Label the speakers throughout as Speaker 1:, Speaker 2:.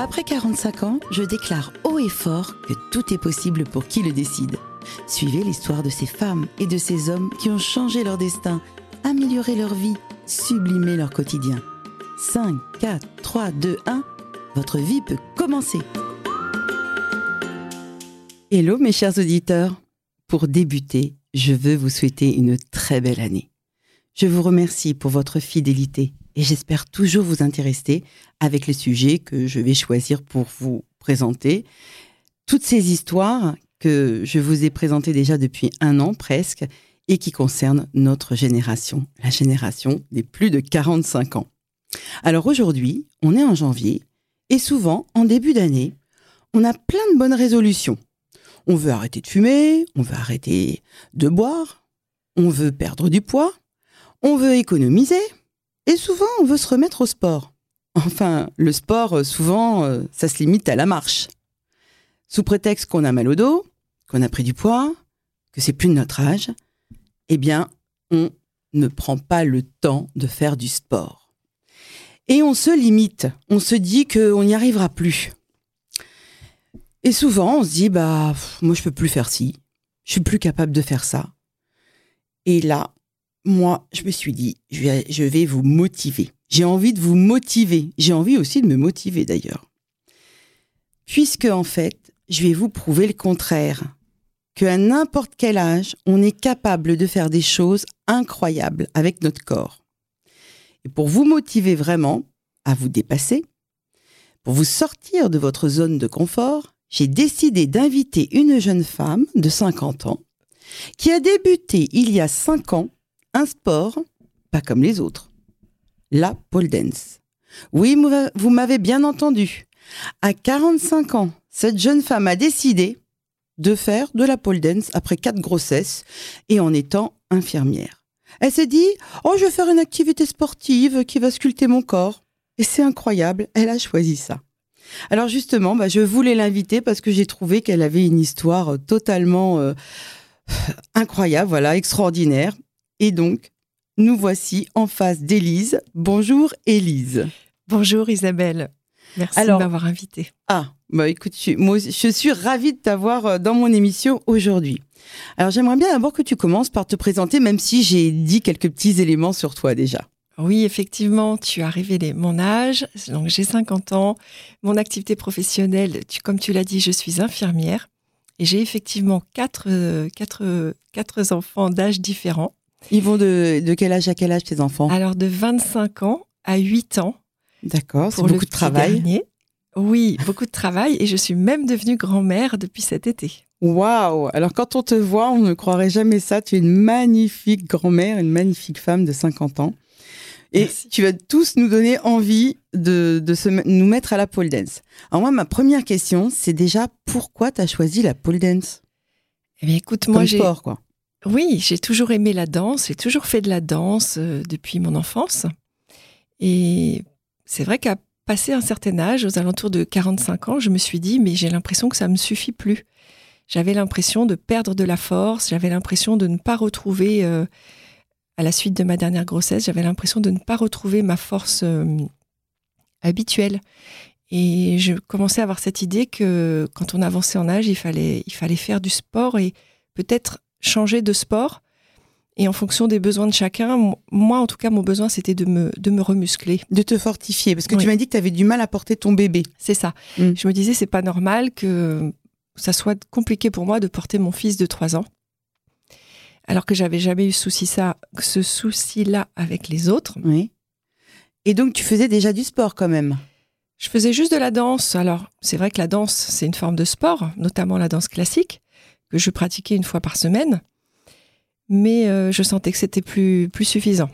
Speaker 1: Après 45 ans, je déclare haut et fort que tout est possible pour qui le décide. Suivez l'histoire de ces femmes et de ces hommes qui ont changé leur destin, amélioré leur vie, sublimé leur quotidien. 5, 4, 3, 2, 1, votre vie peut commencer. Hello mes chers auditeurs. Pour débuter, je veux vous souhaiter une très belle année. Je vous remercie pour votre fidélité et j'espère toujours vous intéresser avec les sujets que je vais choisir pour vous présenter. Toutes ces histoires que je vous ai présentées déjà depuis un an presque et qui concernent notre génération, la génération des plus de 45 ans. Alors aujourd'hui, on est en janvier et souvent, en début d'année, on a plein de bonnes résolutions. On veut arrêter de fumer, on veut arrêter de boire, on veut perdre du poids, on veut économiser et souvent on veut se remettre au sport. Enfin, le sport, souvent, euh, ça se limite à la marche. Sous prétexte qu'on a mal au dos, qu'on a pris du poids, que c'est plus de notre âge, eh bien, on ne prend pas le temps de faire du sport. Et on se limite, on se dit qu'on n'y arrivera plus. Et souvent, on se dit, bah, moi, je peux plus faire ci, je suis plus capable de faire ça. Et là, moi, je me suis dit, je vais, vous motiver. J'ai envie de vous motiver. J'ai envie aussi de me motiver d'ailleurs. Puisque, en fait, je vais vous prouver le contraire. Qu'à n'importe quel âge, on est capable de faire des choses incroyables avec notre corps. Et pour vous motiver vraiment à vous dépasser, pour vous sortir de votre zone de confort, j'ai décidé d'inviter une jeune femme de 50 ans qui a débuté il y a 5 ans un sport pas comme les autres, la pole dance. Oui, vous m'avez bien entendu. À 45 ans, cette jeune femme a décidé de faire de la pole dance après quatre grossesses et en étant infirmière. Elle s'est dit Oh, je vais faire une activité sportive qui va sculpter mon corps. Et c'est incroyable, elle a choisi ça. Alors justement, bah, je voulais l'inviter parce que j'ai trouvé qu'elle avait une histoire totalement euh, incroyable, voilà, extraordinaire. Et donc, nous voici en face d'Élise. Bonjour Élise.
Speaker 2: Bonjour Isabelle. Merci de m'avoir invitée.
Speaker 1: Ah, bah écoute, moi je suis ravie de t'avoir euh, dans mon émission aujourd'hui. Alors j'aimerais bien d'abord que tu commences par te présenter, même si j'ai dit quelques petits éléments sur toi déjà.
Speaker 2: Oui, effectivement, tu as révélé mon âge. Donc, j'ai 50 ans. Mon activité professionnelle, tu, comme tu l'as dit, je suis infirmière. Et j'ai effectivement quatre, quatre, quatre enfants d'âge différents.
Speaker 1: Ils vont de, de, quel âge à quel âge tes enfants?
Speaker 2: Alors, de 25 ans à 8 ans.
Speaker 1: D'accord, c'est beaucoup de travail.
Speaker 2: Oui, beaucoup de travail. Et je suis même devenue grand-mère depuis cet été.
Speaker 1: Waouh Alors, quand on te voit, on ne croirait jamais ça. Tu es une magnifique grand-mère, une magnifique femme de 50 ans. Et tu vas tous nous donner envie de, se, nous mettre à la pole dance. Alors moi, ma première question, c'est déjà pourquoi tu as choisi la pole dance?
Speaker 2: Eh bien, écoute, moi, j'ai... sport, quoi. Oui, j'ai toujours aimé la danse, j'ai toujours fait de la danse euh, depuis mon enfance. Et c'est vrai qu'à passer un certain âge, aux alentours de 45 ans, je me suis dit, mais j'ai l'impression que ça ne me suffit plus. J'avais l'impression de perdre de la force, j'avais l'impression de ne pas retrouver euh, à la suite de ma dernière grossesse, j'avais l'impression de ne pas retrouver ma force euh, habituelle. Et je commençais à avoir cette idée que quand on avançait en âge, il fallait, il fallait faire du sport et peut-être changer de sport. Et en fonction des besoins de chacun, moi en tout cas, mon besoin c'était de me, de me remuscler.
Speaker 1: De te fortifier, parce que tu m'as dit que tu avais du mal à porter ton bébé.
Speaker 2: C'est ça. Mm. Je me disais, c'est pas normal que ça soit compliqué pour moi de porter mon fils de 3 ans alors que j'avais jamais eu souci ça, ce souci-là avec les autres.
Speaker 1: Oui. Et donc tu faisais déjà du sport quand même
Speaker 2: Je faisais juste de la danse. Alors c'est vrai que la danse, c'est une forme de sport, notamment la danse classique, que je pratiquais une fois par semaine. Mais euh, je sentais que c'était plus, plus suffisant.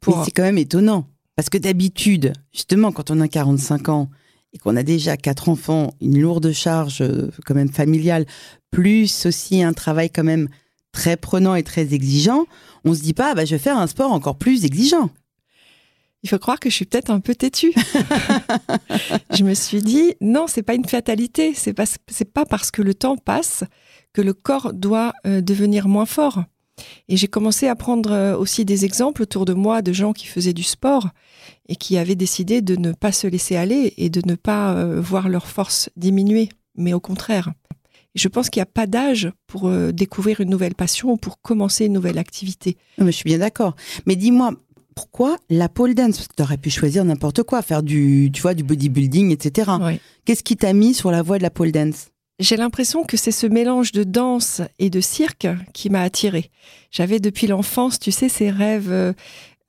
Speaker 1: Pour... C'est quand même étonnant. Parce que d'habitude, justement, quand on a 45 ans et qu'on a déjà quatre enfants, une lourde charge euh, quand même familiale, plus aussi un travail quand même très prenant et très exigeant, on se dit pas, bah, je vais faire un sport encore plus exigeant.
Speaker 2: Il faut croire que je suis peut-être un peu têtue. je me suis dit, non, c'est pas une fatalité. C'est pas, c'est pas parce que le temps passe que le corps doit euh, devenir moins fort. Et j'ai commencé à prendre euh, aussi des exemples autour de moi de gens qui faisaient du sport. et qui avaient décidé de ne pas se laisser aller et de ne pas euh, voir leur force diminuer, mais au contraire. je pense qu'il n'y a pas d'âge pour découvrir une nouvelle passion ou pour commencer une nouvelle activité.
Speaker 1: mais je suis bien d'accord. Mais dis-moi, pourquoi la pole dance? Parce que tu aurais pu choisir n'importe quoi, faire du, tu vois, du bodybuilding, etc. Qu'est-ce qui t'a mis sur la voie de la pole dance?
Speaker 2: J'ai l'impression que c'est ce mélange de danse et de cirque qui m'a attirée. J'avais depuis l'enfance, tu sais, ces rêves euh,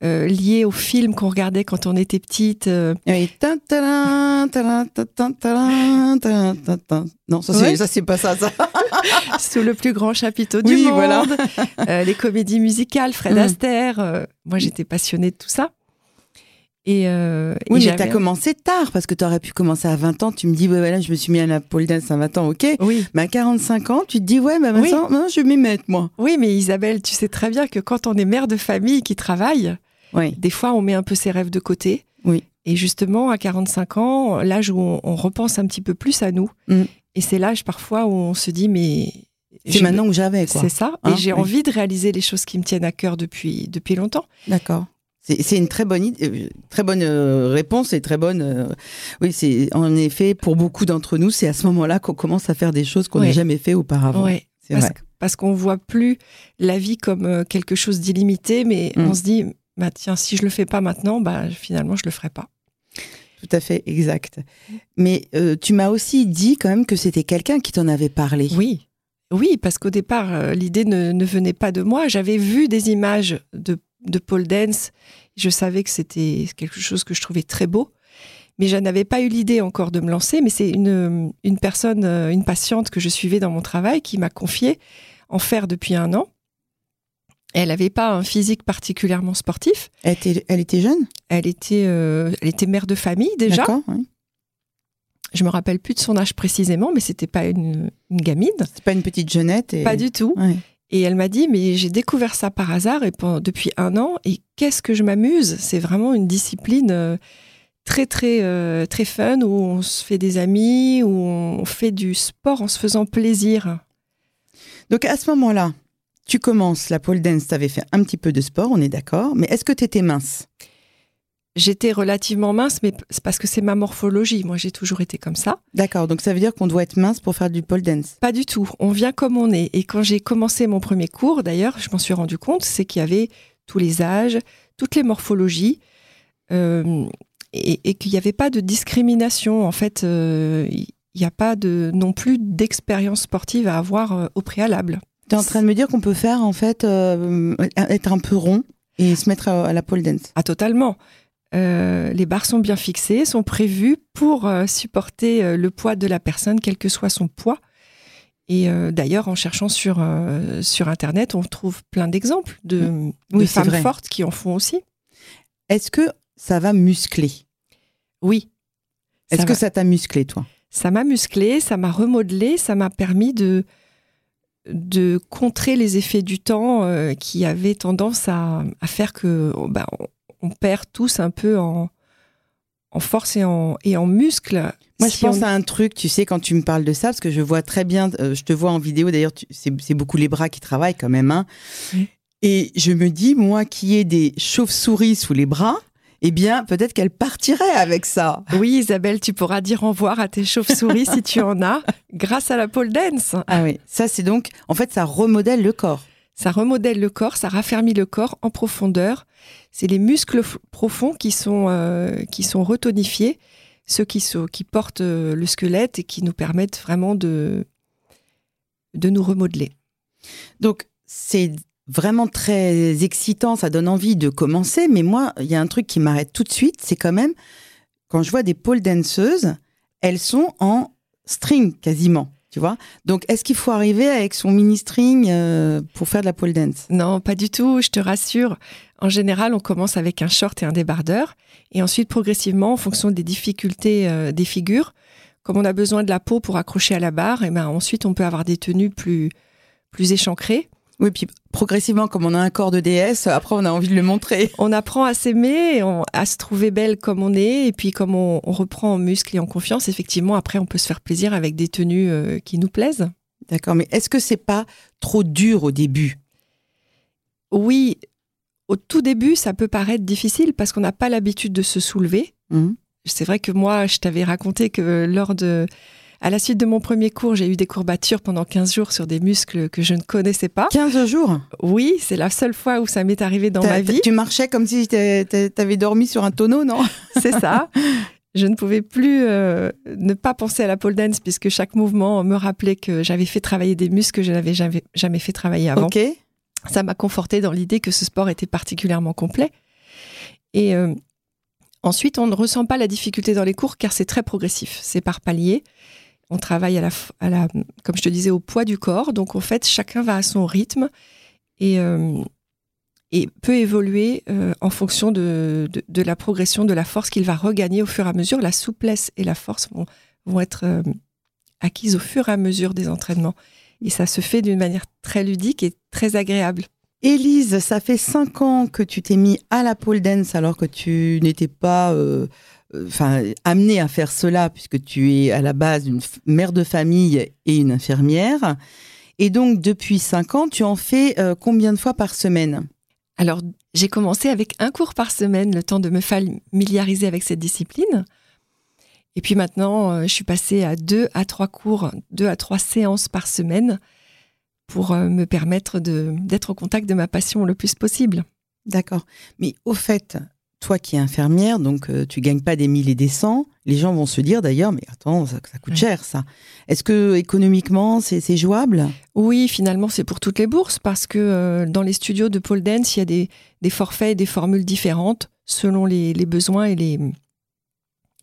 Speaker 2: euh, liés aux films qu'on regardait quand on était petite. Euh.
Speaker 1: Non, ça c'est pas ça, ça.
Speaker 2: Sous le plus grand chapiteau du monde. Voilà. les comédies musicales, Fred mm. Astaire. moi, j'étais passionnée de tout ça.
Speaker 1: Et euh, oui, mais t'as commencé tard parce que tu aurais pu commencer à 20 ans. Tu me dis, ouais, voilà, je me suis mis à la pole dance à 20 ans, ok. Oui. Mais à 45 ans, tu te dis, ouais, mais maintenant, je vais m'y mettre, moi.
Speaker 2: Oui, mais Isabelle, tu sais très bien que quand on est mère de famille qui travaille, oui. des fois, on met un peu ses rêves de côté. Oui. Et justement, à 45 ans, l'âge où on, repense un petit peu plus à nous. Mm. Et c'est l'âge parfois où on se dit, mais.
Speaker 1: C'est maintenant que j'avais, quoi.
Speaker 2: C'est ça. et hein, j'ai envie de réaliser les choses qui me tiennent à cœur depuis, depuis longtemps.
Speaker 1: D'accord. C'est une très bonne, euh, très bonne euh, réponse et très bonne. Euh, oui, c'est en effet pour beaucoup d'entre nous, c'est à ce moment-là qu'on commence à faire des choses qu'on n'a jamais fait auparavant. Oui,
Speaker 2: parce, parce qu'on voit plus la vie comme quelque chose d'illimité, mais mm. on se dit, bah tiens, si je le fais pas maintenant, bah finalement je le ferai pas.
Speaker 1: Tout à fait, exact. Mais tu m'as aussi dit quand même que c'était quelqu'un qui t'en avait parlé.
Speaker 2: Oui, oui, parce qu'au départ, l'idée ne, ne, venait pas de moi. J'avais vu des images de de pole dance. Je savais que c'était quelque chose que je trouvais très beau, mais je n'avais pas eu l'idée encore de me lancer. Mais c'est une, une personne, euh, une patiente que je suivais dans mon travail qui m'a confié en faire depuis un an. Elle n'avait pas un physique particulièrement sportif.
Speaker 1: Elle était, elle était jeune?
Speaker 2: Elle était, euh, elle était mère de famille déjà. Oui. Je me rappelle plus de son âge précisément, mais c'était pas une, une gamine.
Speaker 1: C'était pas une petite jeunette.
Speaker 2: Pas du tout. Et elle m'a dit, mais j'ai découvert ça par hasard et depuis un an, et qu'est-ce que je m'amuse? C'est vraiment une discipline euh, très très euh, très fun où on se fait des amis, où on fait du sport en se faisant plaisir.
Speaker 1: Donc à ce moment-là, tu commences la pole dance, tu avais fait un petit peu de sport, on est d'accord, mais est-ce que tu étais mince?
Speaker 2: J'étais relativement mince, mais c'est parce que c'est ma morphologie. Moi, j'ai toujours été comme ça.
Speaker 1: D'accord, donc ça veut dire qu'on doit être mince pour faire du pole dance
Speaker 2: Pas du tout. On vient comme on est. Et quand j'ai commencé mon premier cours, d'ailleurs, je m'en suis rendu compte, c'est qu'il y avait tous les âges, toutes les morphologies, euh, et, qu'il n'y avait pas de discrimination. En fait, euh, il n'y a pas de, non plus d'expérience sportive à avoir euh, au préalable.
Speaker 1: Tu es en train de me dire qu'on peut faire, en fait, être un peu rond et se mettre à, à la pole dance
Speaker 2: Ah, totalement. Euh, les barres sont bien fixées, sont prévues pour euh, supporter euh, le poids de la personne, quel que soit son poids. Et d'ailleurs, en cherchant sur, sur Internet, on trouve plein d'exemples de, femmes fortes qui en font aussi.
Speaker 1: Est-ce que ça va muscler?
Speaker 2: Oui.
Speaker 1: Est-ce que ça t'a musclé, toi?
Speaker 2: Ça m'a musclé, ça m'a remodelé, ça m'a permis de, de contrer les effets du temps qui avaient tendance à, faire que bah, on perd tous un peu en, en force et en, et en muscle.
Speaker 1: Moi, je pense à un truc, tu sais, quand tu me parles de ça, parce que je vois très bien, euh, je te vois en vidéo, d'ailleurs, c'est beaucoup les bras qui travaillent quand même. Hein. Et je me dis, moi qui ai des chauves-souris sous les bras, eh bien, peut-être qu'elle partirait avec ça.
Speaker 2: Oui, Isabelle, tu pourras dire au revoir à tes chauves-souris si tu en as, grâce à la pole dance.
Speaker 1: Ah oui, ça c'est donc, en fait, ça remodèle le corps.
Speaker 2: Ça remodèle le corps, ça raffermit le corps en profondeur. C'est les muscles profonds qui sont, euh, qui sont retonifiés, ceux qui, sont, qui portent euh, le squelette et qui nous permettent vraiment de, de nous remodeler.
Speaker 1: Donc, c'est vraiment très excitant, ça donne envie de commencer, mais moi, il y a un truc qui m'arrête tout de suite, c'est quand même, quand je vois des pole danseuses, elles sont en string quasiment. Donc, est-ce qu'il faut arriver avec son mini-string euh, pour faire de la pole dance?
Speaker 2: Non, pas du tout, je te rassure. En général, on commence avec un short et un débardeur. Et ensuite, progressivement, en fonction des difficultés euh, des figures, comme on a besoin de la peau pour accrocher à la barre, et ben ensuite, on peut avoir des tenues plus, plus échancrées.
Speaker 1: Oui, puis progressivement, comme on a un corps de déesse, après on a envie de le montrer.
Speaker 2: On apprend à s'aimer, à se trouver belle comme on est, et puis comme on, reprend en muscle et en confiance, effectivement, après on peut se faire plaisir avec des tenues euh, qui nous plaisent.
Speaker 1: D'accord, mais est-ce que c'est pas trop dur au début?
Speaker 2: Oui, au tout début, ça peut paraître difficile parce qu'on n'a pas l'habitude de se soulever. Mmh. C'est vrai que moi, je t'avais raconté que lors de, à la suite de mon premier cours, j'ai eu des courbatures pendant 15 jours sur des muscles que je ne connaissais pas.
Speaker 1: 15 jours
Speaker 2: Oui, c'est la seule fois où ça m'est arrivé dans ma vie.
Speaker 1: Tu marchais comme si tu avais dormi sur un tonneau, non
Speaker 2: C'est ça. Je ne pouvais plus euh, ne pas penser à la pole dance puisque chaque mouvement me rappelait que j'avais fait travailler des muscles que je n'avais jamais, jamais fait travailler avant.
Speaker 1: Ok.
Speaker 2: Ça m'a conforté dans l'idée que ce sport était particulièrement complet. Et euh, ensuite, on ne ressent pas la difficulté dans les cours car c'est très progressif. C'est par palier. On travaille à la, comme je te disais, au poids du corps. Donc en fait, chacun va à son rythme et, euh, peut évoluer euh, en fonction de, la progression de la force qu'il va regagner au fur et à mesure. La souplesse et la force vont, être acquises au fur et à mesure des entraînements. Et ça se fait d'une manière très ludique et très agréable.
Speaker 1: Élise, ça fait cinq ans que tu t'es mis à la pole dance alors que tu n'étais pas euh, euh, enfin, amenée à faire cela puisque tu es à la base une mère de famille et une infirmière. Et donc, depuis cinq ans, tu en fais euh, combien de fois par semaine?
Speaker 2: Alors, j'ai commencé avec un cours par semaine, le temps de me familiariser avec cette discipline. Et puis maintenant, euh, je suis passée à deux à trois cours, deux à trois séances par semaine pour euh, me permettre d'être au contact de ma passion le plus possible.
Speaker 1: D'accord. Mais au fait, toi qui es infirmière, donc euh, tu gagnes pas des mille et des cents, les gens vont se dire d'ailleurs, mais attends, ça, coûte cher ça. Est-ce que économiquement c'est jouable?
Speaker 2: Oui, finalement c'est pour toutes les bourses parce que dans les studios de pole dance, il y a des, forfaits et des formules différentes selon les besoins et les,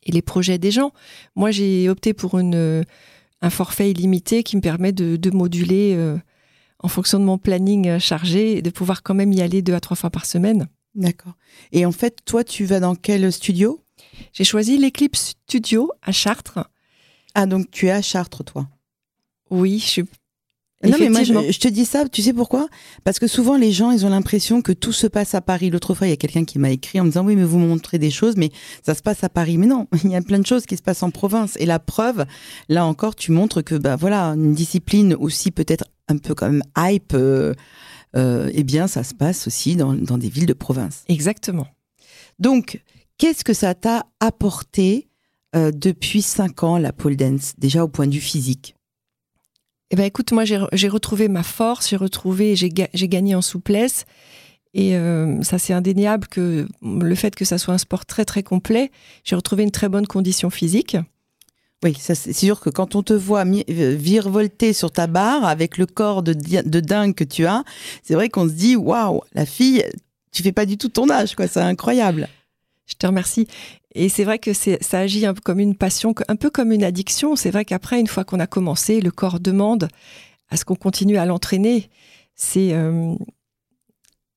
Speaker 2: et les projets des gens. Moi, j'ai opté pour une, un forfait illimité qui me permet de, moduler euh, en fonction de mon planning euh, chargé et de pouvoir quand même y aller deux à trois fois par semaine.
Speaker 1: D'accord. Et en fait, toi, tu vas dans quel studio?
Speaker 2: J'ai choisi l'Eclipse Studio à Chartres.
Speaker 1: Ah, donc tu es à Chartres, toi?
Speaker 2: Oui, je suis
Speaker 1: non, mais moi, je, te dis ça, tu sais pourquoi? Parce que souvent, les gens, ils ont l'impression que tout se passe à Paris. L'autre fois, il y a quelqu'un qui m'a écrit en me disant, oui, mais vous montrez des choses, mais ça se passe à Paris. Mais non, il y a plein de choses qui se passent en province. Et la preuve, là encore, tu montres que, bah voilà, une discipline aussi peut-être un peu quand même hype, euh, euh, eh bien, ça se passe aussi dans, dans des villes de province.
Speaker 2: Exactement.
Speaker 1: Donc, qu'est-ce que ça t'a apporté euh, depuis cinq ans, la pole dance, déjà au point de vue physique?
Speaker 2: Eh ben écoute, moi j'ai retrouvé ma force, j'ai retrouvé, j'ai gagné en souplesse. Et euh, ça, c'est indéniable que le fait que ça soit un sport très très complet, j'ai retrouvé une très bonne condition physique.
Speaker 1: Oui, c'est sûr que quand on te voit euh, virevolter sur ta barre avec le corps de, de dingue que tu as, c'est vrai qu'on se dit waouh, la fille, tu fais pas du tout ton âge, quoi. C'est incroyable.
Speaker 2: Je te remercie. Et c'est vrai que ça agit un peu comme une passion, un peu comme une addiction. C'est vrai qu'après, une fois qu'on a commencé, le corps demande à ce qu'on continue à l'entraîner. C'est euh,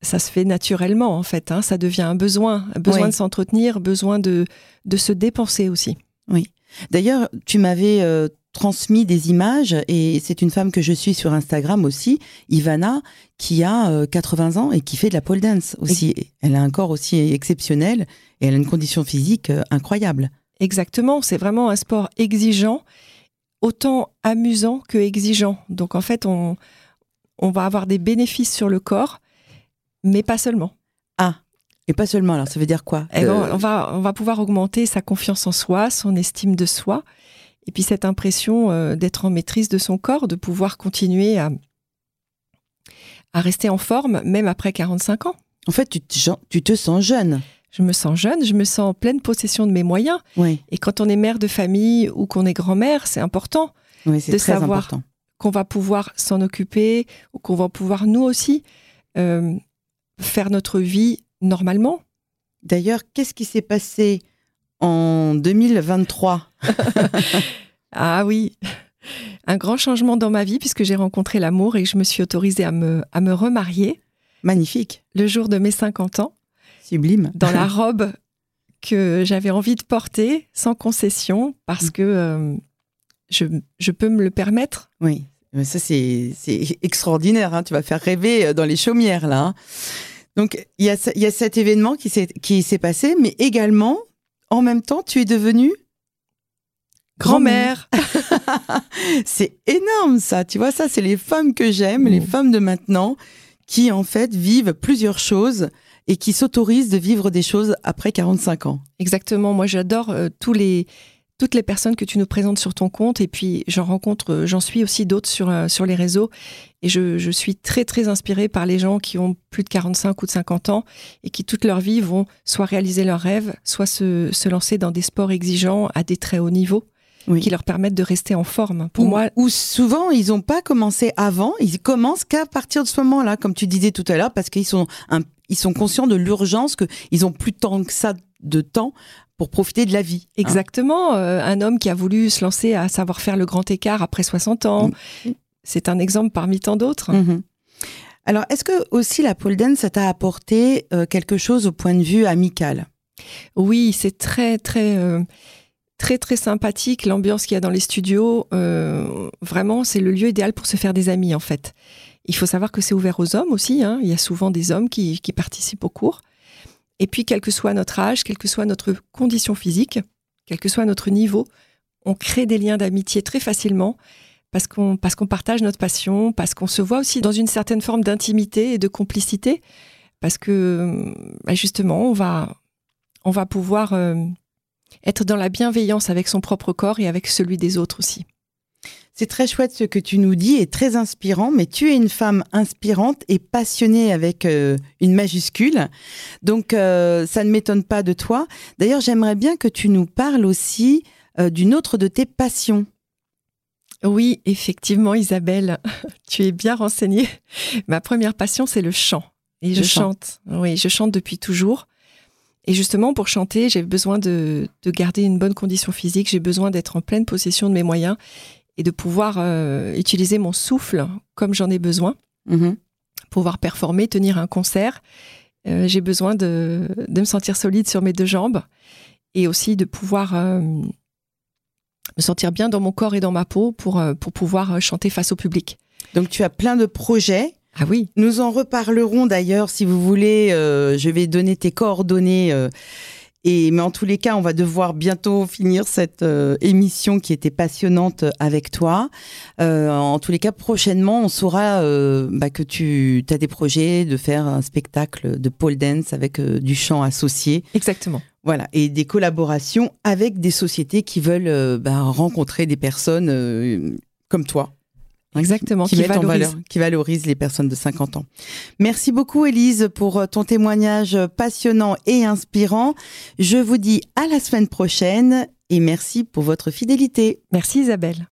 Speaker 2: ça se fait naturellement en fait. Hein. Ça devient un besoin, un besoin de s'entretenir, besoin de de se dépenser aussi.
Speaker 1: Oui. D'ailleurs, tu m'avais euh, transmis des images et c'est une femme que je suis sur Instagram aussi, Ivana, qui a 80 euh, ans et qui fait de la pole dance aussi. Elle a un corps aussi exceptionnel et elle a une condition physique euh, incroyable.
Speaker 2: Exactement, c'est vraiment un sport exigeant, autant amusant que exigeant. Donc en fait, on, on va avoir des bénéfices sur le corps, mais pas seulement.
Speaker 1: Ah, et pas seulement, alors ça veut dire quoi?
Speaker 2: Eh ben, on, va, on va pouvoir augmenter sa confiance en soi, son estime de soi, et puis cette impression euh, d'être en maîtrise de son corps, de pouvoir continuer à, à rester en forme, même après 45 ans.
Speaker 1: En fait, tu te, tu te sens jeune.
Speaker 2: Je me sens jeune, je me sens en pleine possession de mes moyens.
Speaker 1: Oui.
Speaker 2: Et quand on est mère de famille ou qu'on est grand-mère, c'est important
Speaker 1: oui, de savoir
Speaker 2: qu'on va pouvoir s'en occuper ou qu'on va pouvoir nous aussi euh, faire notre vie normalement.
Speaker 1: D'ailleurs, qu'est-ce qui s'est passé en 2023.
Speaker 2: ah oui, un grand changement dans ma vie puisque j'ai rencontré l'amour et je me suis autorisée à me, à me remarier.
Speaker 1: Magnifique.
Speaker 2: Le jour de mes 50 ans.
Speaker 1: Sublime.
Speaker 2: Dans la robe que j'avais envie de porter sans concession parce que euh, je, je, peux me le permettre.
Speaker 1: Oui, ça c'est extraordinaire. Hein. Tu vas faire rêver euh, dans les chaumières là. Hein. Donc il y a, y a cet événement qui s'est passé, mais également en même temps, tu es devenue grand-mère. c'est énorme ça, tu vois, ça c'est les femmes que j'aime, les femmes de maintenant qui en fait vivent plusieurs choses et qui s'autorisent de vivre des choses après 45 ans.
Speaker 2: Exactement. Moi, j'adore euh, tous les toutes les personnes que tu nous présentes sur ton compte et puis j'en rencontre, euh, j'en suis aussi d'autres sur, euh, sur les réseaux et je, suis très très inspirée par les gens qui ont plus de 45 ou de 50 ans et qui toute leur vie vont soit réaliser leurs rêves, soit se, se lancer dans des sports exigeants à des très hauts niveaux. qui leur permettent de rester en forme.
Speaker 1: Pour moi, ou souvent ils n'ont pas commencé avant, ils commencent qu'à partir de ce moment-là, comme tu disais tout à l'heure, parce qu'ils sont ils sont conscients de l'urgence qu'ils ont plus tant que ça de temps pour profiter de la vie.
Speaker 2: Hein. Exactement. Euh, un homme qui a voulu se lancer à savoir faire le grand écart après 60 ans, mm. c'est un exemple parmi tant d'autres.
Speaker 1: Mm-hmm. Alors, est-ce que aussi la pole dance, ça t'a apporté euh, quelque chose au point de vue amical?
Speaker 2: Oui, c'est très, très, euh, très, très sympathique l'ambiance qu'il y a dans les studios. vraiment, c'est le lieu idéal pour se faire des amis, en fait. Il faut savoir que c'est ouvert aux hommes aussi. Hein. Il y a souvent des hommes qui, qui participent au cours. Et puis, quel que soit notre âge, quelle que soit notre condition physique, quel que soit notre niveau, on crée des liens d'amitié très facilement parce qu'on partage notre passion, parce qu'on se voit aussi dans une certaine forme d'intimité et de complicité, parce que bah, justement, on va on va pouvoir euh, être dans la bienveillance avec son propre corps et avec celui des autres aussi.
Speaker 1: C'est très chouette ce que tu nous dis et très inspirant, mais tu es une femme inspirante et passionnée avec euh, une majuscule. Donc euh, ça ne m'étonne pas de toi. D'ailleurs, j'aimerais bien que tu nous parles aussi euh, d'une autre de tes passions.
Speaker 2: Oui, effectivement, Isabelle, tu es bien renseignée. Ma première passion, c'est le chant. Et je chante. Oui, je chante depuis toujours. Et justement, pour chanter, j'ai besoin de, de, garder une bonne condition physique, j'ai besoin d'être en pleine possession de mes moyens et de pouvoir euh, utiliser mon souffle comme j'en ai besoin, mm-hmm. pouvoir performer, tenir un concert. Euh, j'ai besoin de, de, me sentir solide sur mes deux jambes et aussi de pouvoir euh, me sentir bien dans mon corps et dans ma peau pour, pour pouvoir chanter face au public.
Speaker 1: Donc tu as plein de projets.
Speaker 2: Ah oui.
Speaker 1: Nous en reparlerons d'ailleurs si vous voulez. je vais donner tes coordonnées et, mais en tous les cas, on va devoir bientôt finir cette euh, émission qui était passionnante avec toi. Euh, en tous les cas, prochainement, on saura euh, bah, que tu as des projets de faire un spectacle de pole dance avec du chant associé.
Speaker 2: Exactement.
Speaker 1: Voilà, et des collaborations avec des sociétés qui veulent bah, rencontrer des personnes comme toi.
Speaker 2: Exactement,
Speaker 1: qui, qui valorise les personnes de 50 ans. Merci beaucoup Élise pour euh, ton témoignage passionnant et inspirant. Je vous dis à la semaine prochaine et merci pour votre fidélité.
Speaker 2: Merci Isabelle.